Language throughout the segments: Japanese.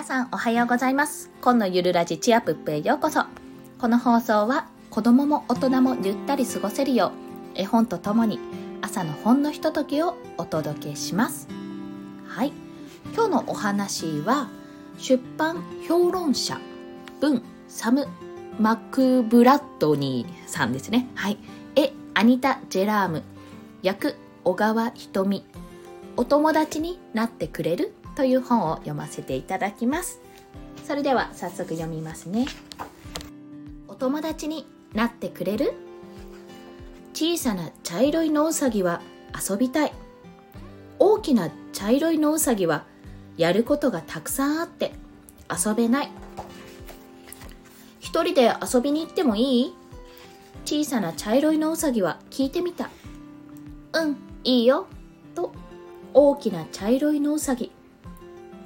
皆さんおはようございます。今のゆるラジチアプップへようこそ。この放送は子供も大人もゆったり過ごせるよう絵本とともに朝のほんのひとときをお届けします。はい。今日のお話は出版評論者文サム・マクブラッドニーさんですね。はい。絵アニタ・ジェラーム。役小川ひとみ。お友達になってくれるという本を読ませていただきます。それでは早速読みますね。お友達になってくれる？小さな茶色い野うさぎは遊びたい。大きな茶色い野うさぎはやることがたくさんあって遊べない。一人で遊びに行ってもいい？小さな茶色い野うさぎは聞いてみた。うんいいよ。と大きな茶色い野うさぎ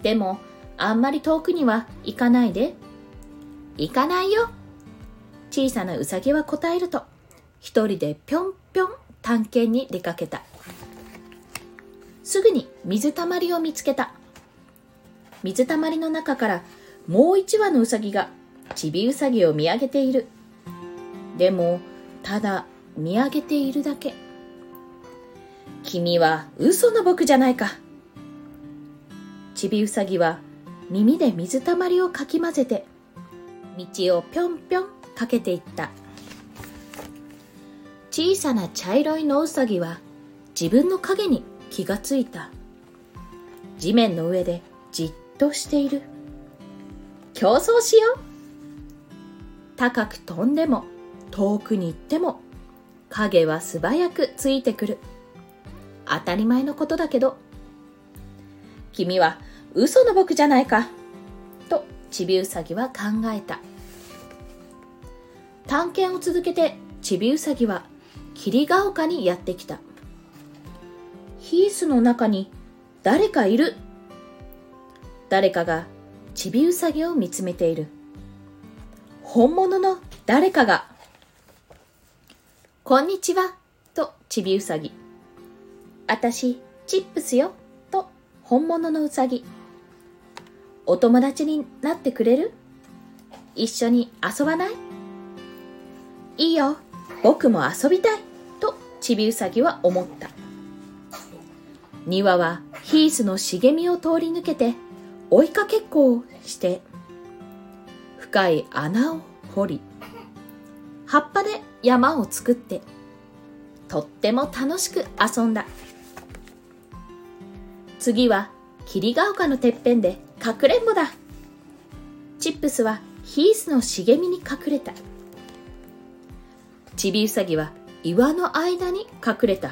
でもあんまり遠くには行かないで。行かないよ。小さなうさぎは答えると。一人でぴょんぴょん探検に出かけた。すぐに水たまりを見つけた。水たまりの中からもう一羽のうさぎがちびうさぎを見上げている。でもただ見上げているだけ。君は嘘の僕じゃないか。ちびうさぎは耳で水たまりをかき混ぜて道をぴょんぴょんかけていった。小さな茶色い野うさぎは自分の影に気がついた。地面の上でじっとしている。競争しよう。高く飛んでも遠くに行っても影は素早くついてくる。当たり前のことだけど君は嘘の僕じゃないか。とちびうさぎは考えた。探検を続けてちびうさぎは霧ヶ丘にやってきた。ヒースの中に誰かいる。誰かがちびうさぎを見つめている。本物の誰かが。こんにちは。とちびうさぎ。あたしチップスよ。と本物のうさぎ。お友達になってくれる？一緒に遊ばない？いいよ。僕も遊びたい。とちびうさぎは思った。庭はヒースの茂みを通り抜けて追いかけっこをして深い穴を掘り葉っぱで山を作ってとっても楽しく遊んだ。次は霧ヶ丘のてっぺんでかくれんぼだ。チップスはヒースの茂みに隠れた。ちびうさぎは岩の間に隠れた。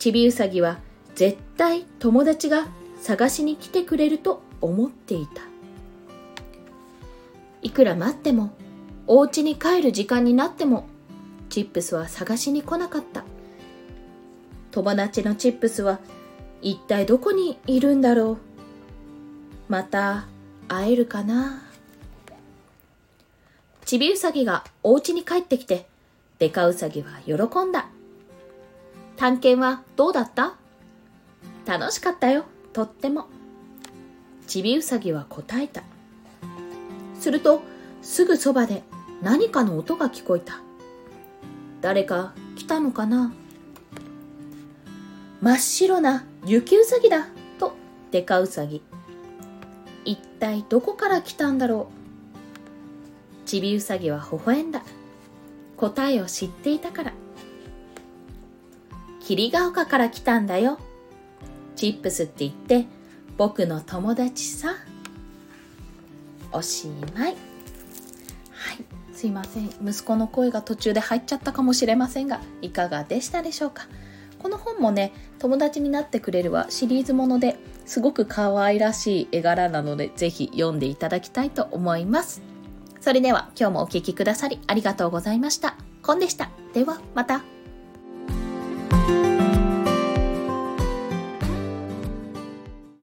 ちびうさぎは絶対友達が探しに来てくれると思っていた。いくら待ってもお家に帰る時間になってもチップスは探しに来なかった。友達のチップスは一体どこにいるんだろう。また会えるかな？ちびうさぎがお家に帰ってきてデカウサギは喜んだ。探検はどうだった？楽しかったよとっても。ちびうさぎは答えた。するとすぐそばで何かの音が聞こえた。誰か来たのかな？真っ白な雪うさぎだとデカウサギ。一体どこから来たんだろう？ちびうさぎは微笑んだ。答えを知っていたから。霧ヶ丘から来たんだよ。チップスって言って僕の友達さ。おしまい。はい。すいません。息子の声が途中で入っちゃったかもしれませんがいかがでしたでしょうか？この本もね友達になってくれるはシリーズものですごく可愛らしい絵柄なのでぜひ読んでいただきたいと思います。それでは今日もお聴きくださりありがとうございました。コンでした。ではまた。